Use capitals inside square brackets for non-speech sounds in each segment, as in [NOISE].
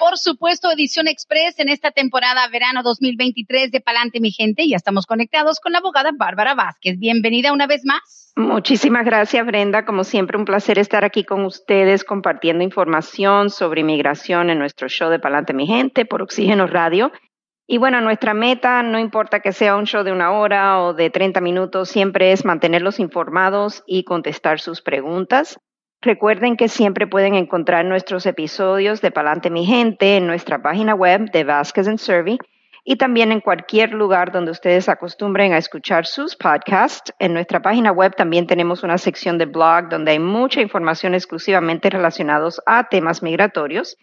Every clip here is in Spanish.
Por supuesto, edición express en esta temporada verano 2023 de Palante mi gente. Ya estamos conectados con la abogada Bárbara Vázquez. Bienvenida una vez más. Muchísimas gracias, Brenda. Como siempre, un placer estar aquí con ustedes compartiendo información sobre inmigración en nuestro show de Palante mi gente por Oxígeno Radio y bueno, nuestra meta, no importa que sea un show de una hora o de 30 minutos, siempre es mantenerlos informados y contestar sus preguntas. Recuerden que siempre pueden encontrar nuestros episodios de Palante Mi Gente en nuestra página web de Vasquez and Survey y también en cualquier lugar donde ustedes acostumbren a escuchar sus podcasts. En nuestra página web también tenemos una sección de blog donde hay mucha información exclusivamente relacionados a temas migratorios.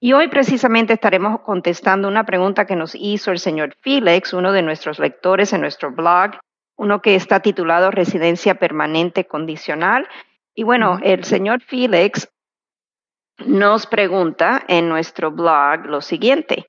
Y hoy precisamente estaremos contestando una pregunta que nos hizo el señor Felix, uno de nuestros lectores en nuestro blog, uno que está titulado Residencia Permanente Condicional. Y bueno, el señor Felix nos pregunta en nuestro blog lo siguiente.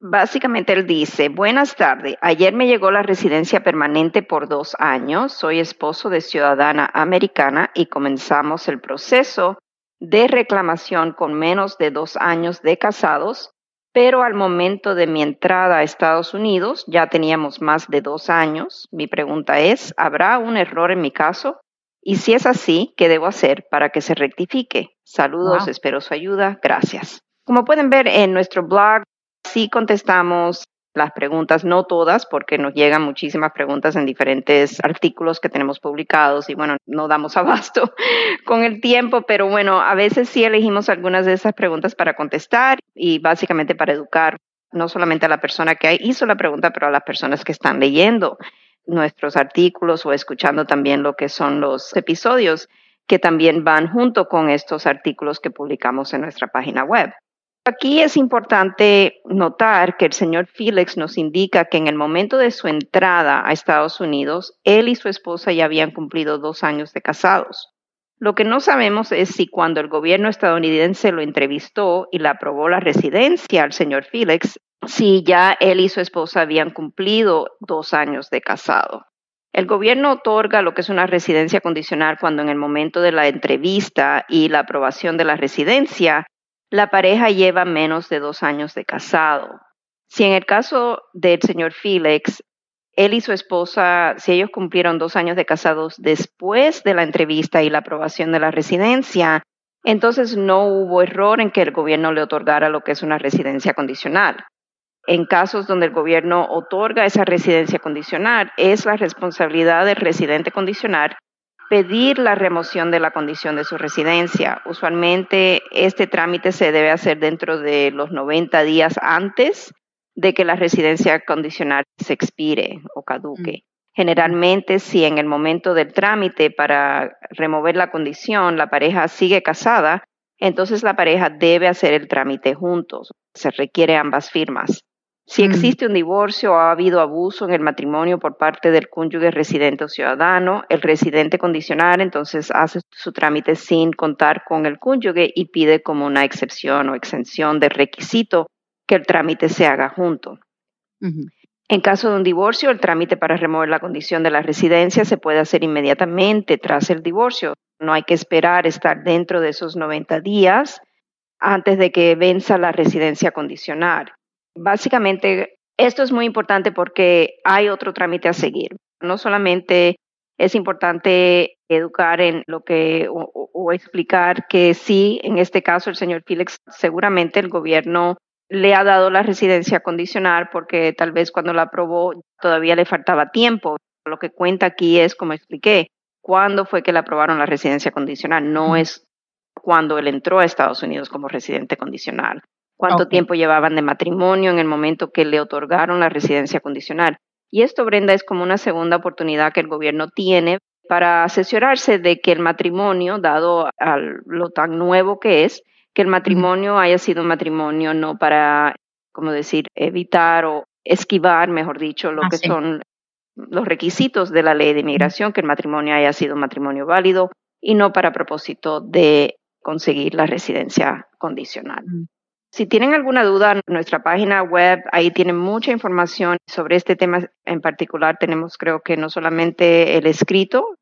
Básicamente él dice, buenas tardes, ayer me llegó la residencia permanente por dos años, soy esposo de ciudadana americana y comenzamos el proceso de reclamación con menos de dos años de casados, pero al momento de mi entrada a Estados Unidos ya teníamos más de dos años. Mi pregunta es, ¿habrá un error en mi caso? Y si es así, ¿qué debo hacer para que se rectifique? Saludos, espero su ayuda. Gracias. Como pueden ver en nuestro blog, sí contestamos las preguntas, no todas, porque nos llegan muchísimas preguntas en diferentes artículos que tenemos publicados y bueno, no damos [LAUGHS] abasto con el tiempo, pero bueno, a veces sí elegimos algunas de esas preguntas para contestar y básicamente para educar no solamente a la persona que hizo la pregunta, pero a las personas que están leyendo nuestros artículos o escuchando también lo que son los episodios que también van junto con estos artículos que publicamos en nuestra página web. Aquí es importante notar que el señor Felix nos indica que en el momento de su entrada a Estados Unidos, él y su esposa ya habían cumplido dos años de casados. Lo que no sabemos es si cuando el gobierno estadounidense lo entrevistó y le aprobó la residencia al señor Felix, si ya él y su esposa habían cumplido dos años de casado. El gobierno otorga lo que es una residencia condicional cuando en el momento de la entrevista y la aprobación de la residencia la pareja lleva menos de dos años de casado. Si en el caso del señor Felix, él y su esposa, si ellos cumplieron dos años de casados después de la entrevista y la aprobación de la residencia, entonces no hubo error en que el gobierno le otorgara lo que es una residencia condicional. En casos donde el gobierno otorga esa residencia condicional, es la responsabilidad del residente condicional pedir la remoción de la condición de su residencia. Usualmente este trámite se debe hacer dentro de los 90 días antes de que la residencia condicional se expire o caduque. Mm. Generalmente, si en el momento del trámite para remover la condición la pareja sigue casada, entonces la pareja debe hacer el trámite juntos. Se requiere ambas firmas. Si mm. existe un divorcio o ha habido abuso en el matrimonio por parte del cónyuge residente o ciudadano, el residente condicional entonces hace su trámite sin contar con el cónyuge y pide como una excepción o exención del requisito que el trámite se haga junto. En caso de un divorcio, el trámite para remover la condición de la residencia se puede hacer inmediatamente tras el divorcio. No hay que esperar estar dentro de esos 90 días antes de que venza la residencia condicional. Básicamente, esto es muy importante porque hay otro trámite a seguir. No solamente es importante educar en lo que o, explicar que sí, en este caso el señor Felix, seguramente el gobierno le ha dado la residencia condicional porque tal vez cuando la aprobó todavía le faltaba tiempo. Lo que cuenta aquí es, como expliqué, cuándo fue que le aprobaron la residencia condicional, no es cuando él entró a Estados Unidos como residente condicional cuánto tiempo llevaban de matrimonio en el momento que le otorgaron la residencia condicional. Y esto, Brenda, es como una segunda oportunidad que el gobierno tiene para asesorarse de que el matrimonio, dado a lo tan nuevo que es, que el matrimonio haya sido un matrimonio no para, como decir, evitar o esquivar, mejor dicho, lo ah, que son los requisitos de la ley de inmigración, que el matrimonio haya sido un matrimonio válido y no para propósito de conseguir la residencia condicional. Si tienen alguna duda, en nuestra página web, ahí tienen mucha información sobre este tema en particular. Tenemos, creo que no solamente el escrito,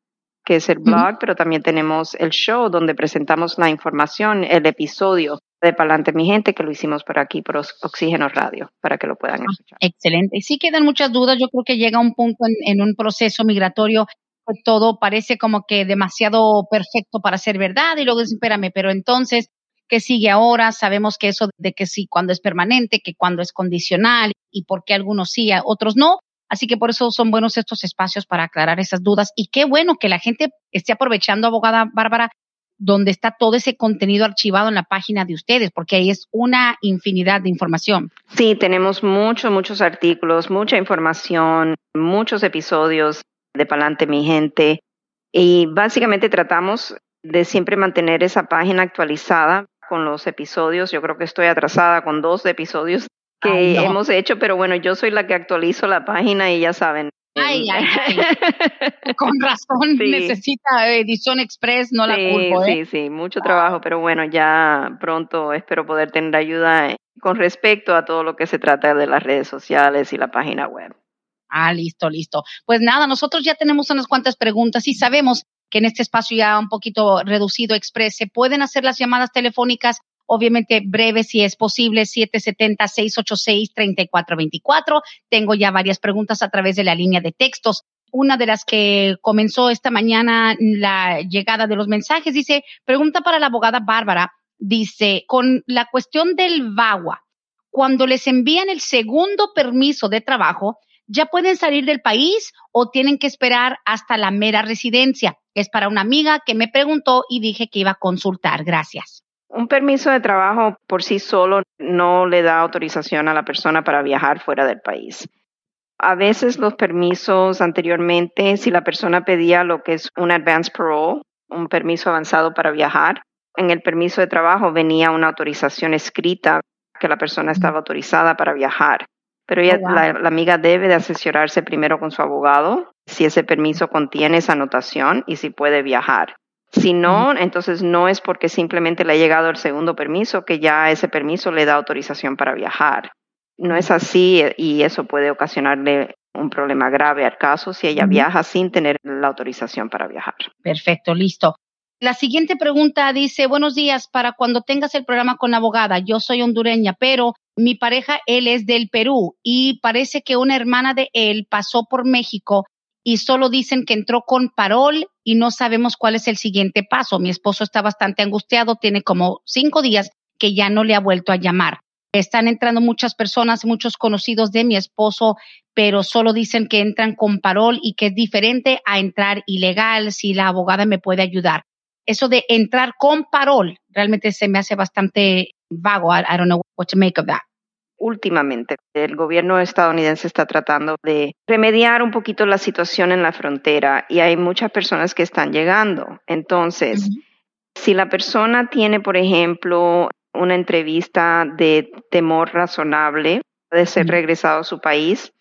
que es el blog, pero también tenemos el show donde presentamos la información, el episodio de Palante Mi Gente, que lo hicimos por aquí, por Oxígeno Radio, para que lo puedan ah, escuchar. Excelente. Y sí quedan muchas dudas. Yo creo que llega un punto en, un proceso migratorio que todo parece como que demasiado perfecto para ser verdad y luego espérame, pero entonces qué sigue ahora, sabemos que eso de que sí, cuando es permanente, que cuando es condicional y por qué algunos sí, otros no. Así que por eso son buenos estos espacios para aclarar esas dudas. Y qué bueno que la gente esté aprovechando, abogada Bárbara, donde está todo ese contenido archivado en la página de ustedes, porque ahí es una infinidad de información. Sí, tenemos muchos, muchos artículos, mucha información, muchos episodios de Palante Mi Gente. Y básicamente tratamos de siempre mantener esa página actualizada con los episodios. Yo creo que estoy atrasada con dos episodios que hemos hecho, pero bueno, yo soy la que actualizo la página y ya saben. Ay, ay, ay. [LAUGHS] Con razón necesita edición express, no la culpo. ¿eh? Sí, sí, mucho trabajo, pero bueno, ya pronto espero poder tener ayuda con respecto a todo lo que se trata de las redes sociales y la página web. Ah, listo, listo. Pues nada, nosotros ya tenemos unas cuantas preguntas y sabemos que en este espacio ya un poquito reducido express se pueden hacer las llamadas telefónicas obviamente breves si es posible, 770-686-3424. Tengo ya varias preguntas a través de la línea de textos. Una de las que comenzó esta mañana la llegada de los mensajes dice, pregunta para la abogada Bárbara, dice, con la cuestión del VAWA, cuando les envían el segundo permiso de trabajo, ¿ya pueden salir del país o tienen que esperar hasta la mera residencia? Es para una amiga que me preguntó y dije que iba a consultar. Gracias. Un permiso de trabajo por sí solo no le da autorización a la persona para viajar fuera del país. A veces los permisos anteriormente, si la persona pedía lo que es un advance parole, un permiso avanzado para viajar, en el permiso de trabajo venía una autorización escrita que la persona estaba autorizada para viajar. Pero ella, oh, la, amiga debe de asesorarse primero con su abogado si ese permiso contiene esa anotación y si puede viajar. Si no, entonces no es porque simplemente le ha llegado el segundo permiso que ya ese permiso le da autorización para viajar. No es así y eso puede ocasionarle un problema grave al caso si ella viaja sin tener la autorización para viajar. Perfecto, listo. La siguiente pregunta dice, buenos días, para cuando tengas el programa con la abogada, yo soy hondureña, pero mi pareja, él es del Perú y parece que una hermana de él pasó por México y solo dicen que entró con parol y no sabemos cuál es el siguiente paso. Mi esposo está bastante angustiado, tiene como cinco días que ya no le ha vuelto a llamar. Están entrando muchas personas, muchos conocidos de mi esposo, pero solo dicen que entran con parol y que es diferente a entrar ilegal si la abogada me puede ayudar. Eso de entrar con parol realmente se me hace bastante vago. I, don't know what to make of that últimamente. El gobierno estadounidense está tratando de remediar un poquito la situación en la frontera y hay muchas personas que están llegando. Entonces, si la persona tiene, por ejemplo, una entrevista de temor razonable de ser regresado a su país,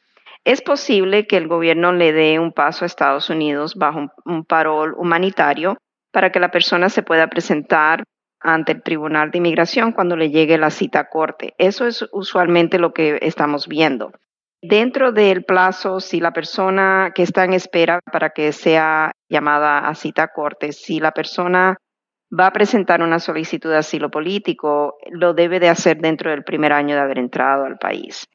es posible que el gobierno le dé un paso a Estados Unidos bajo un, un parol humanitario para que la persona se pueda presentar ante el Tribunal de Inmigración cuando le llegue la cita a corte. Eso es usualmente lo que estamos viendo. Dentro del plazo, si la persona que está en espera para que sea llamada a cita a corte, si la persona va a presentar una solicitud de asilo político, lo debe de hacer dentro del primer año de haber entrado al país.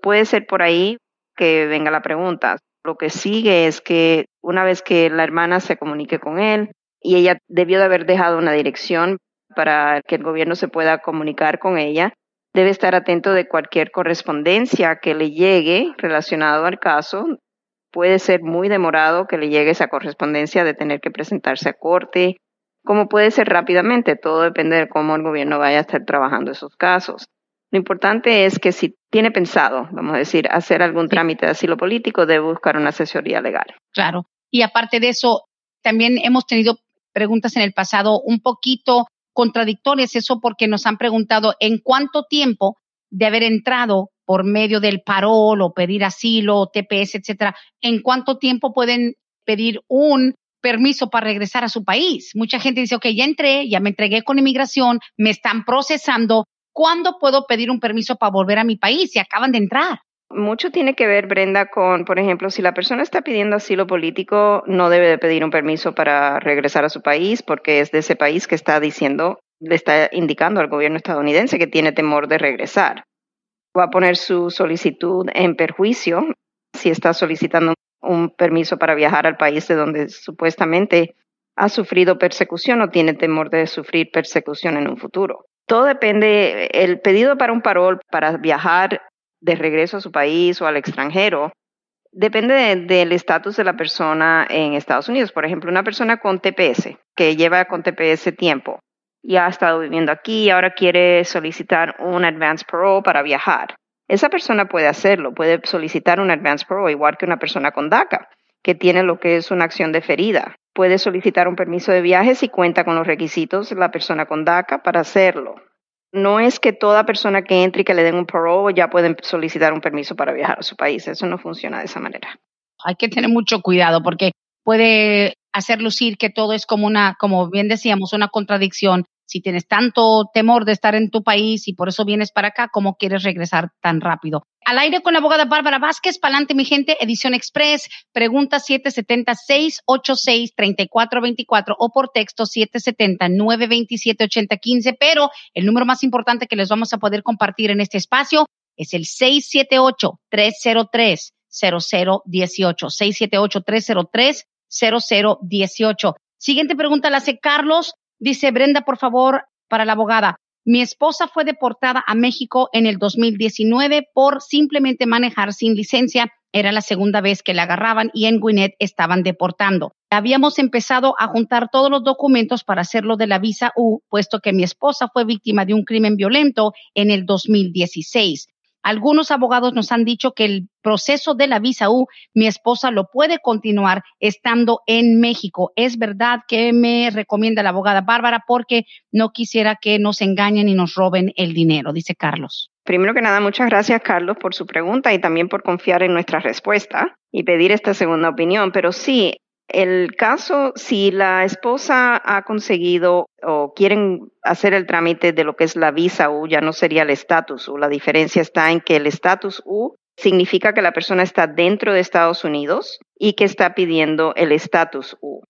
Puede ser por ahí que venga la pregunta. Lo que sigue es que una vez que la hermana se comunique con él y ella debió de haber dejado una dirección para que el gobierno se pueda comunicar con ella. Debe estar atento de cualquier correspondencia que le llegue relacionado al caso. Puede ser muy demorado que le llegue esa correspondencia de tener que presentarse a corte, como puede ser rápidamente. Todo depende de cómo el gobierno vaya a estar trabajando esos casos. Lo importante es que si tiene pensado, vamos a decir, hacer algún trámite de asilo político, debe buscar una asesoría legal. Claro. Y aparte de eso, también hemos tenido preguntas en el pasado un poquito contradictorias eso porque nos han preguntado en cuánto tiempo de haber entrado por medio del parol o pedir asilo, TPS, etcétera, en cuánto tiempo pueden pedir un permiso para regresar a su país. Mucha gente dice, ok, ya entré, ya me entregué con inmigración, me están procesando, ¿cuándo puedo pedir un permiso para volver a mi país si acaban de entrar? Mucho tiene que ver, Brenda, con, por ejemplo, si la persona está pidiendo asilo político, no debe de pedir un permiso para regresar a su país porque es de ese país que está diciendo, le está indicando al gobierno estadounidense que tiene temor de regresar. Va a poner su solicitud en perjuicio si está solicitando un permiso para viajar al país de donde supuestamente ha sufrido persecución o tiene temor de sufrir persecución en un futuro. Todo depende, el pedido para un parol para viajar de regreso a su país o al extranjero depende del estatus de la persona en Estados Unidos. Por ejemplo, una persona con TPS, que lleva con TPS tiempo, y ha estado viviendo aquí y ahora quiere solicitar un advance parole para viajar. Esa persona puede hacerlo, puede solicitar un advance parole igual que una persona con DACA, que tiene lo que es una acción deferida. Puede solicitar un permiso de viaje si cuenta con los requisitos de la persona con DACA para hacerlo. No es que toda persona que entre y que le den un parole ya pueden solicitar un permiso para viajar a su país. Eso no funciona de esa manera. Hay que tener mucho cuidado porque puede hacer lucir que todo es como una, como bien decíamos, una contradicción si tienes tanto temor de estar en tu país y por eso vienes para acá, ¿cómo quieres regresar tan rápido? Al aire con la abogada Bárbara Vázquez, Palante mi gente, edición express, pregunta 770-686-3424 o por texto 770-927-8015, pero el número más importante que les vamos a poder compartir en este espacio es el 678-303. 0018 678 303 0018 Siguiente pregunta la hace Carlos Dice Brenda, por favor, para la abogada. Mi esposa fue deportada a México en el 2019 por simplemente manejar sin licencia. Era la segunda vez que la agarraban y en Gwinnett estaban deportando. Habíamos empezado a juntar todos los documentos para hacerlo de la visa U, puesto que mi esposa fue víctima de un crimen violento en el 2016. Algunos abogados nos han dicho que el proceso de la visa U, mi esposa lo puede continuar estando en México. Es verdad que me recomienda la abogada Bárbara porque no quisiera que nos engañen y nos roben el dinero, dice Carlos. Primero que nada, muchas gracias Carlos por su pregunta y también por confiar en nuestra respuesta y pedir esta segunda opinión. Pero sí, el caso, si la esposa ha conseguido o quieren hacer el trámite de lo que es la visa U, ya no sería el estatus U. La diferencia está en que el estatus U significa que la persona está dentro de Estados Unidos y que está pidiendo el estatus U.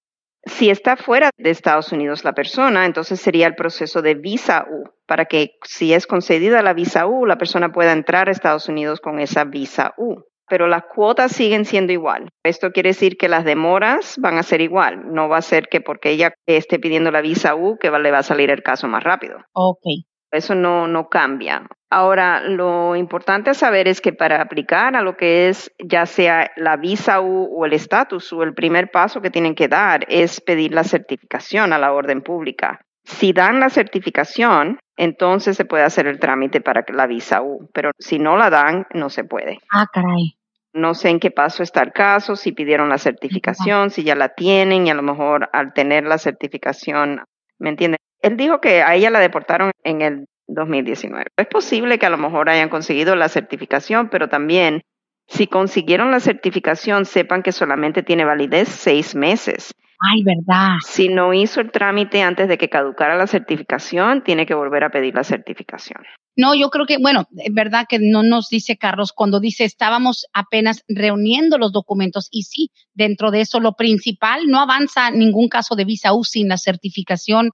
Si está fuera de Estados Unidos la persona, entonces sería el proceso de visa U, para que si es concedida la visa U, la persona pueda entrar a Estados Unidos con esa visa U pero las cuotas siguen siendo igual. Esto quiere decir que las demoras van a ser igual. No va a ser que porque ella esté pidiendo la visa U que le va a salir el caso más rápido. Ok. Eso no, no cambia. Ahora, lo importante a saber es que para aplicar a lo que es ya sea la visa U o el estatus U, el primer paso que tienen que dar es pedir la certificación a la orden pública. Si dan la certificación, entonces se puede hacer el trámite para la visa U, pero si no la dan, no se puede. Ah, caray. No sé en qué paso está el caso, si pidieron la certificación, si ya la tienen y a lo mejor al tener la certificación, ¿me entienden? Él dijo que a ella la deportaron en el 2019. Es posible que a lo mejor hayan conseguido la certificación, pero también si consiguieron la certificación, sepan que solamente tiene validez seis meses. Ay, verdad. Si no hizo el trámite antes de que caducara la certificación, tiene que volver a pedir la certificación. No, yo creo que, bueno, es verdad que no nos dice Carlos cuando dice estábamos apenas reuniendo los documentos y sí, dentro de eso lo principal, no avanza ningún caso de visa U sin la certificación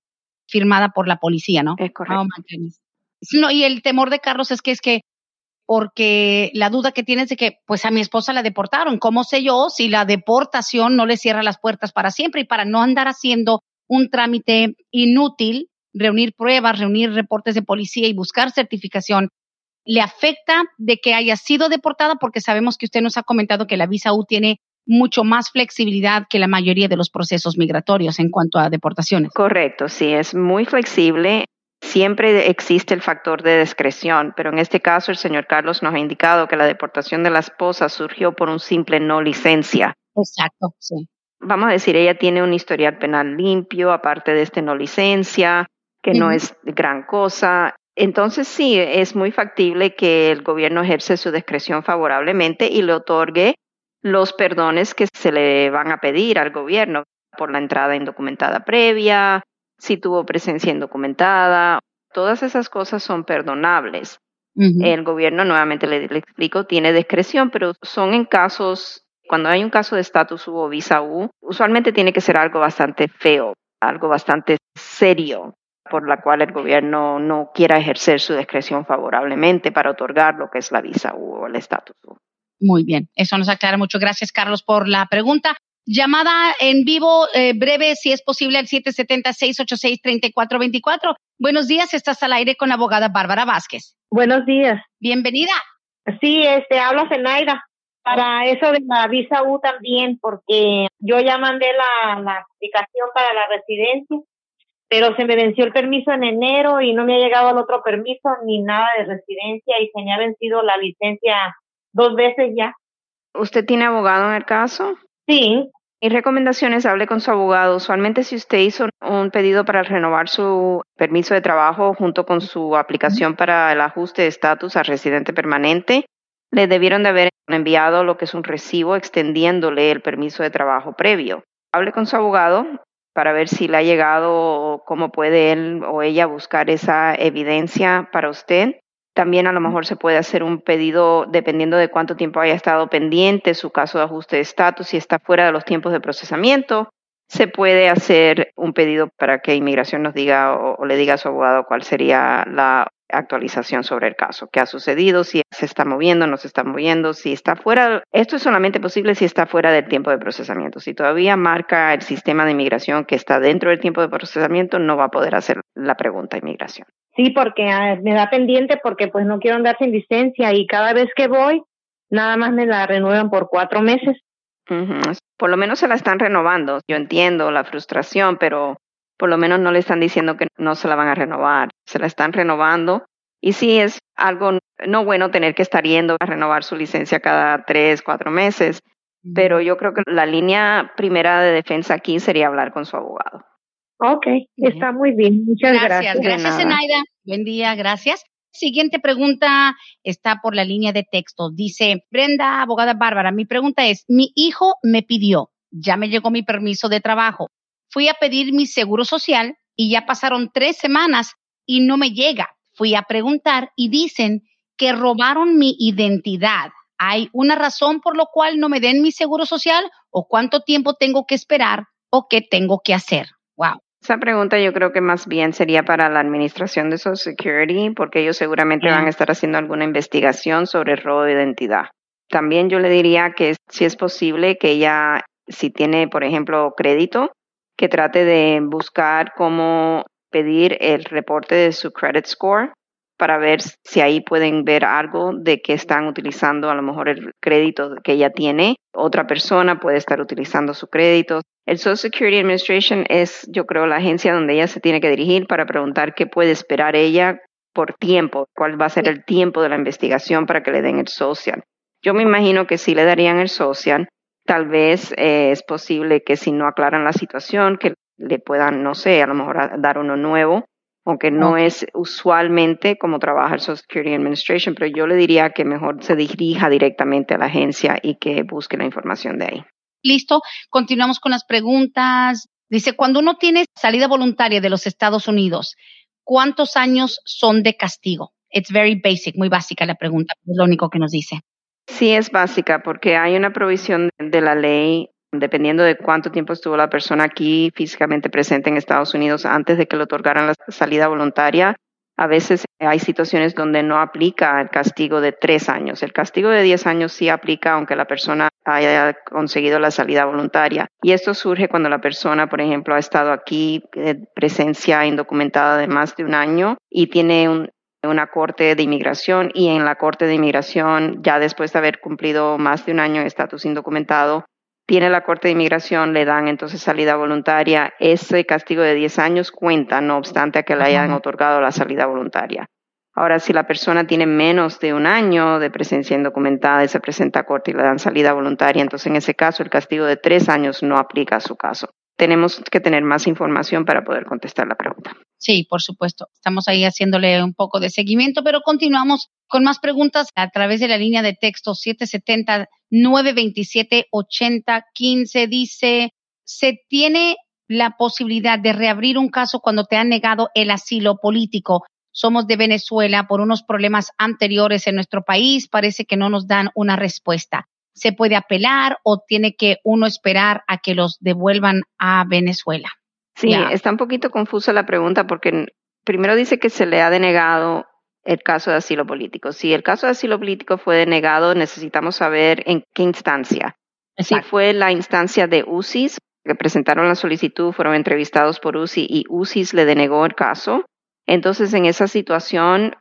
firmada por la policía, ¿no? Es correcto. Oh, no, y el temor de Carlos es que es que porque la duda que tienes de que, pues a mi esposa la deportaron. ¿Cómo sé yo si la deportación no le cierra las puertas para siempre y para no andar haciendo un trámite inútil, reunir pruebas, reunir reportes de policía y buscar certificación? ¿Le afecta de que haya sido deportada? Porque sabemos que usted nos ha comentado que la visa U tiene mucho más flexibilidad que la mayoría de los procesos migratorios en cuanto a deportaciones. Correcto, sí, es muy flexible. Siempre existe el factor de discreción, pero en este caso el señor Carlos nos ha indicado que la deportación de la esposa surgió por un simple no licencia. Exacto, sí. Vamos a decir, ella tiene un historial penal limpio, aparte de este no licencia. que no es gran cosa. Entonces sí, es muy factible que el gobierno ejerce su discreción favorablemente y le otorgue los perdones que se le van a pedir al gobierno por la entrada indocumentada previa, si tuvo presencia indocumentada, todas esas cosas son perdonables. El gobierno, nuevamente le, explico, tiene discreción, pero son en casos, cuando hay un caso de estatus U o visa U, usualmente tiene que ser algo bastante feo, algo bastante serio, por la cual el gobierno no quiera ejercer su discreción favorablemente para otorgar lo que es la visa U o el estatus U. Muy bien, eso nos aclara mucho. Gracias, Carlos, por la pregunta. Llamada en vivo, eh, breve, si es posible, al 776-86-3424. Buenos días, estás al aire con la abogada Bárbara Vázquez. Buenos días. Bienvenida. Sí, este, habla Zenaida. Para eso de la visa U también, porque yo ya mandé la, la aplicación para la residencia, pero se me venció el permiso en enero y no me ha llegado el otro permiso ni nada de residencia y se me ha vencido la licencia dos veces ya. ¿Usted tiene abogado en el caso? Sí. Mi recomendación es hable con su abogado. Usualmente si usted hizo un pedido para renovar su permiso de trabajo junto con su aplicación para el ajuste de estatus a residente permanente, le debieron de haber enviado lo que es un recibo extendiéndole el permiso de trabajo previo. Hable con su abogado para ver si le ha llegado o cómo puede él o ella buscar esa evidencia para usted también a lo mejor se puede hacer un pedido dependiendo de cuánto tiempo haya estado pendiente su caso de ajuste de estatus. Si está fuera de los tiempos de procesamiento, se puede hacer un pedido para que inmigración nos diga o, le diga a su abogado cuál sería la actualización sobre el caso, qué ha sucedido, si se está moviendo, no se está moviendo, si está fuera, esto es solamente posible si está fuera del tiempo de procesamiento. Si todavía marca el sistema de inmigración que está dentro del tiempo de procesamiento, no va a poder hacer la pregunta de inmigración. Sí, porque me da pendiente porque pues no quiero andar sin licencia y cada vez que voy, nada más me la renuevan por cuatro meses. Por lo menos se la están renovando. Yo entiendo la frustración, pero por lo menos no le están diciendo que no se la van a renovar. Se la están renovando. Y sí es algo no bueno tener que estar yendo a renovar su licencia cada tres, cuatro meses. Pero yo creo que la línea primera de defensa aquí sería hablar con su abogado. Ok, está muy bien. Muchas gracias. Gracias, gracias Enaida. Buen día, gracias. Siguiente pregunta está por la línea de texto. Dice, Brenda, abogada Bárbara, mi pregunta es, mi hijo me pidió, ya me llegó mi permiso de trabajo, fui a pedir mi seguro social y ya pasaron tres semanas y no me llega. Fui a preguntar y dicen que robaron mi identidad. ¿Hay una razón por lo cual no me den mi seguro social o cuánto tiempo tengo que esperar o qué tengo que hacer? Wow. Esa pregunta yo creo que más bien sería para la Administración de Social Security, porque ellos seguramente van a estar haciendo alguna investigación sobre el robo de identidad. También yo le diría que si es posible que ella, si tiene, por ejemplo, crédito, que trate de buscar cómo pedir el reporte de su credit score para ver si ahí pueden ver algo de que están utilizando a lo mejor el crédito que ella tiene. Otra persona puede estar utilizando su crédito. El Social Security Administration es, yo creo, la agencia donde ella se tiene que dirigir para preguntar qué puede esperar ella por tiempo, cuál va a ser el tiempo de la investigación para que le den el social. Yo me imagino que si le darían el social, tal vez eh, es posible que si no aclaran la situación, que le puedan, no sé, a lo mejor dar uno nuevo aunque no es usualmente como trabaja el Social Security Administration, pero yo le diría que mejor se dirija directamente a la agencia y que busque la información de ahí. Listo, continuamos con las preguntas. Dice, cuando uno tiene salida voluntaria de los Estados Unidos, ¿cuántos años son de castigo? It's very basic, muy básica la pregunta, es lo único que nos dice. Sí, es básica porque hay una provisión de la ley dependiendo de cuánto tiempo estuvo la persona aquí físicamente presente en Estados Unidos antes de que le otorgaran la salida voluntaria. A veces hay situaciones donde no aplica el castigo de tres años. El castigo de diez años sí aplica aunque la persona haya conseguido la salida voluntaria. Y esto surge cuando la persona, por ejemplo, ha estado aquí eh, presencia indocumentada de más de un año y tiene una corte de inmigración y en la corte de inmigración, ya después de haber cumplido más de un año en estatus indocumentado, tiene la Corte de Inmigración, le dan entonces salida voluntaria. Ese castigo de 10 años cuenta, no obstante a que le hayan otorgado la salida voluntaria. Ahora, si la persona tiene menos de un año de presencia indocumentada y se presenta a corte y le dan salida voluntaria, entonces en ese caso el castigo de tres años no aplica a su caso. tenemos que tener más información para poder contestar la pregunta. Sí, por supuesto. Estamos ahí haciéndole un poco de seguimiento, pero continuamos con más preguntas a través de la línea de texto 770-927-8015. Dice, ¿se tiene la posibilidad de reabrir un caso cuando te han negado el asilo político? Somos de Venezuela por unos problemas anteriores en nuestro país. Parece que no nos dan una respuesta. ¿Se puede apelar o tiene que uno esperar a que los devuelvan a Venezuela? Sí, está un poquito confusa la pregunta porque primero dice que se le ha denegado el caso de asilo político. Si el caso de asilo político fue denegado, necesitamos saber en qué instancia. Si fue la instancia de UCIS, que presentaron la solicitud, fueron entrevistados por UCI y UCIS le denegó el caso, entonces en esa situación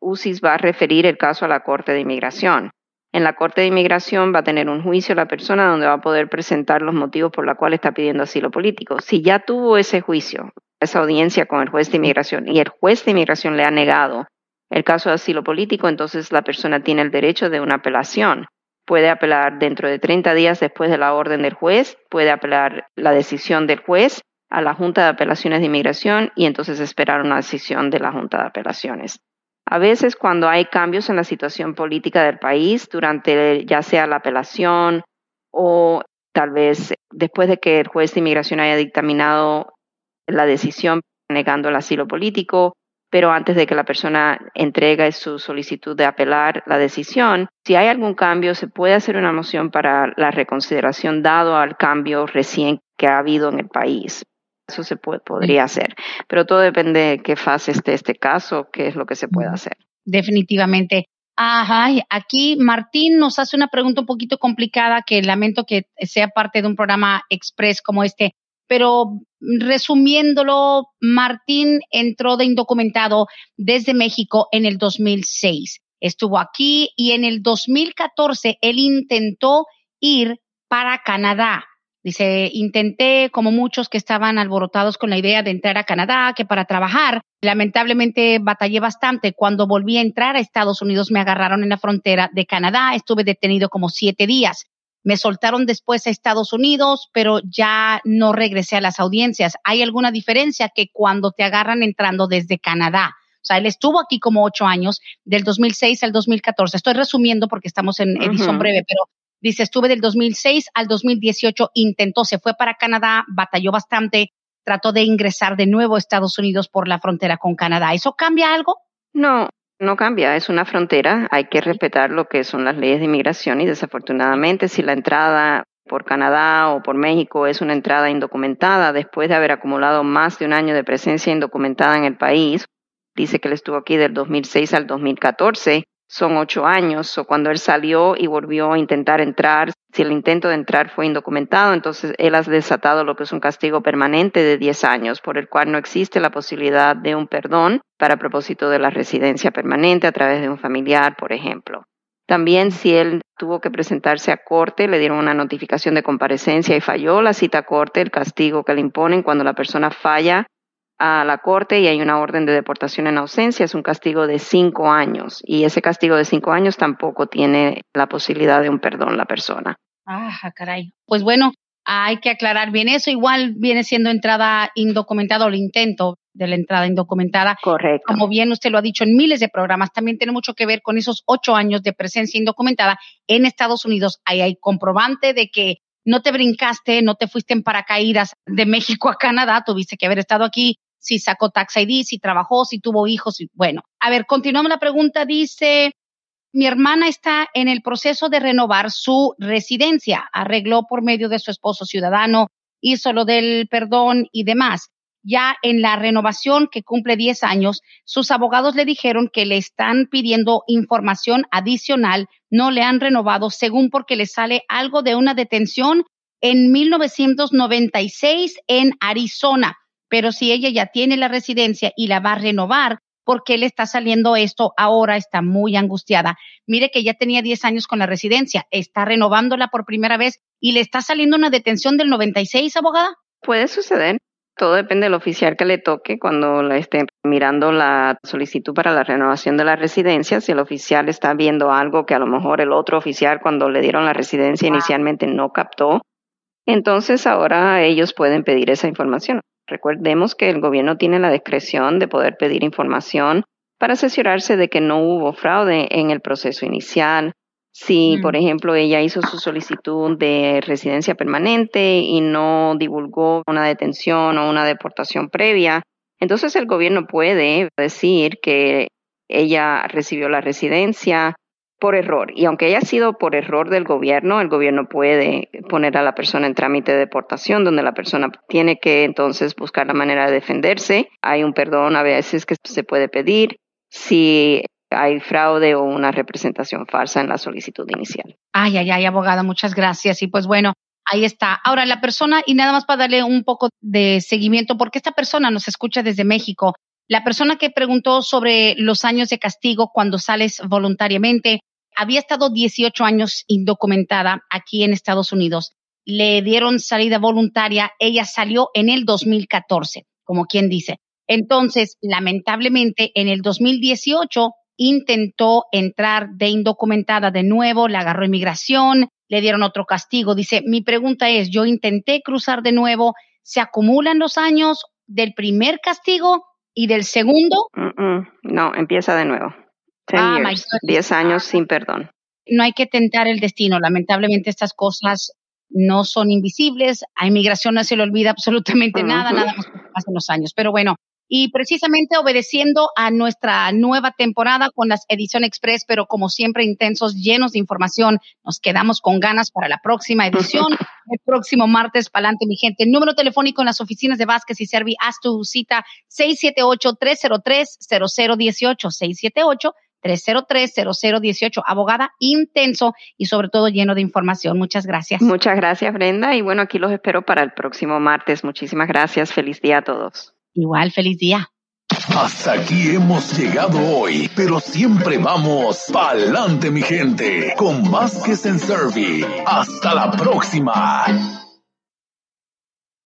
UCIS va a referir el caso a la Corte de Inmigración. En la Corte de Inmigración va a tener un juicio la persona donde va a poder presentar los motivos por los cuales está pidiendo asilo político. Si ya tuvo ese juicio, esa audiencia con el juez de inmigración y el juez de inmigración le ha negado el caso de asilo político, entonces la persona tiene el derecho de una apelación. Puede apelar dentro de 30 días después de la orden del juez, puede apelar la decisión del juez a la Junta de Apelaciones de Inmigración y entonces esperar una decisión de la Junta de Apelaciones. A veces cuando hay cambios en la situación política del país, durante ya sea la apelación o tal vez después de que el juez de inmigración haya dictaminado la decisión negando el asilo político, pero antes de que la persona entregue su solicitud de apelar la decisión, si hay algún cambio, se puede hacer una moción para la reconsideración dado al cambio recién que ha habido en el país. Eso se podría hacer, pero todo depende de qué fase esté este caso, qué es lo que se puede hacer. Definitivamente. Ajá, aquí Martín nos hace una pregunta un poquito complicada que lamento que sea parte de un programa express como este, pero resumiéndolo, Martín entró de indocumentado desde México en el 2006. Estuvo aquí y en el 2014 él intentó ir para Canadá Dice, intenté, como muchos que estaban alborotados con la idea de entrar a Canadá, que para trabajar, lamentablemente batallé bastante. Cuando volví a entrar a Estados Unidos, me agarraron en la frontera de Canadá. Estuve detenido como siete días. Me soltaron después a Estados Unidos, pero ya no regresé a las audiencias. ¿Hay alguna diferencia que cuando te agarran entrando desde Canadá? O sea, él estuvo aquí como ocho años, del 2006 al 2014. Estoy resumiendo porque estamos en edición breve, pero Dice, estuve del 2006 al 2018, intentó, se fue para Canadá, batalló bastante, trató de ingresar de nuevo a Estados Unidos por la frontera con Canadá. ¿Eso cambia algo? No, no cambia, es una frontera, hay que respetar lo que son las leyes de inmigración y desafortunadamente si la entrada por Canadá o por México es una entrada indocumentada después de haber acumulado más de un año de presencia indocumentada en el país, dice que él estuvo aquí del 2006 al 2014, son ocho años, o cuando él salió y volvió a intentar entrar, si el intento de entrar fue indocumentado, entonces él ha desatado lo que es un castigo permanente de diez años, por el cual no existe la posibilidad de un perdón para propósito de la residencia permanente a través de un familiar, por ejemplo. También si él tuvo que presentarse a corte, le dieron una notificación de comparecencia y falló la cita a corte, el castigo que le imponen cuando la persona falla a la corte y hay una orden de deportación en ausencia, es un castigo de cinco años y ese castigo de cinco años tampoco tiene la posibilidad de un perdón la persona. Ah, caray. Pues bueno, hay que aclarar bien eso. Igual viene siendo entrada indocumentada o el intento de la entrada indocumentada. Correcto. Como bien usted lo ha dicho en miles de programas, también tiene mucho que ver con esos ocho años de presencia indocumentada en Estados Unidos. Ahí hay comprobante de que no te brincaste, no te fuiste en paracaídas de México a Canadá, tuviste que haber estado aquí si sacó tax ID, si trabajó, si tuvo hijos. Bueno, a ver, continuamos la pregunta. Dice, mi hermana está en el proceso de renovar su residencia. Arregló por medio de su esposo ciudadano, hizo lo del perdón y demás. Ya en la renovación que cumple 10 años, sus abogados le dijeron que le están pidiendo información adicional, no le han renovado según porque le sale algo de una detención en 1996 en Arizona pero si ella ya tiene la residencia y la va a renovar, ¿por qué le está saliendo esto ahora? Está muy angustiada. Mire que ya tenía 10 años con la residencia, está renovándola por primera vez y le está saliendo una detención del 96, abogada. Puede suceder. Todo depende del oficial que le toque cuando le esté mirando la solicitud para la renovación de la residencia. Si el oficial está viendo algo que a lo mejor el otro oficial cuando le dieron la residencia inicialmente no captó, entonces ahora ellos pueden pedir esa información. Recordemos que el gobierno tiene la discreción de poder pedir información para asegurarse de que no hubo fraude en el proceso inicial. Si, mm. por ejemplo, ella hizo su solicitud de residencia permanente y no divulgó una detención o una deportación previa, entonces el gobierno puede decir que ella recibió la residencia por error. Y aunque haya sido por error del gobierno, el gobierno puede poner a la persona en trámite de deportación, donde la persona tiene que entonces buscar la manera de defenderse. Hay un perdón a veces que se puede pedir si hay fraude o una representación falsa en la solicitud inicial. Ay, ay, ay, abogada, muchas gracias. Y pues bueno, ahí está. Ahora, la persona, y nada más para darle un poco de seguimiento, porque esta persona nos escucha desde México. La persona que preguntó sobre los años de castigo cuando sales voluntariamente había estado 18 años indocumentada aquí en Estados Unidos. Le dieron salida voluntaria. Ella salió en el 2014, como quien dice. Entonces, lamentablemente, en el 2018 intentó entrar de indocumentada de nuevo, le agarró inmigración, le dieron otro castigo. Dice, mi pregunta es, yo intenté cruzar de nuevo, ¿se acumulan los años del primer castigo y del segundo? No, empieza de nuevo. Ah, Diez años sin perdón. No hay que tentar el destino. Lamentablemente estas cosas no son invisibles. A inmigración no se le olvida absolutamente nada, nada más que pasan los años. Pero bueno, y precisamente obedeciendo a nuestra nueva temporada con las Edición Express, pero como siempre intensos, llenos de información, nos quedamos con ganas para la próxima edición. [LAUGHS] El próximo martes, pa'lante, mi gente. Número telefónico en las oficinas de Vázquez y Servi, haz tu cita 678-303-0018, 678 303-0018. Abogada intenso y sobre todo lleno de información. Muchas gracias. Muchas gracias, Brenda. Y bueno, aquí los espero para el próximo martes. Muchísimas gracias. Feliz día a todos. Igual, feliz día. Hasta aquí hemos llegado hoy, pero siempre vamos pa'lante, mi gente, con Vázquez en Servi. Hasta la próxima.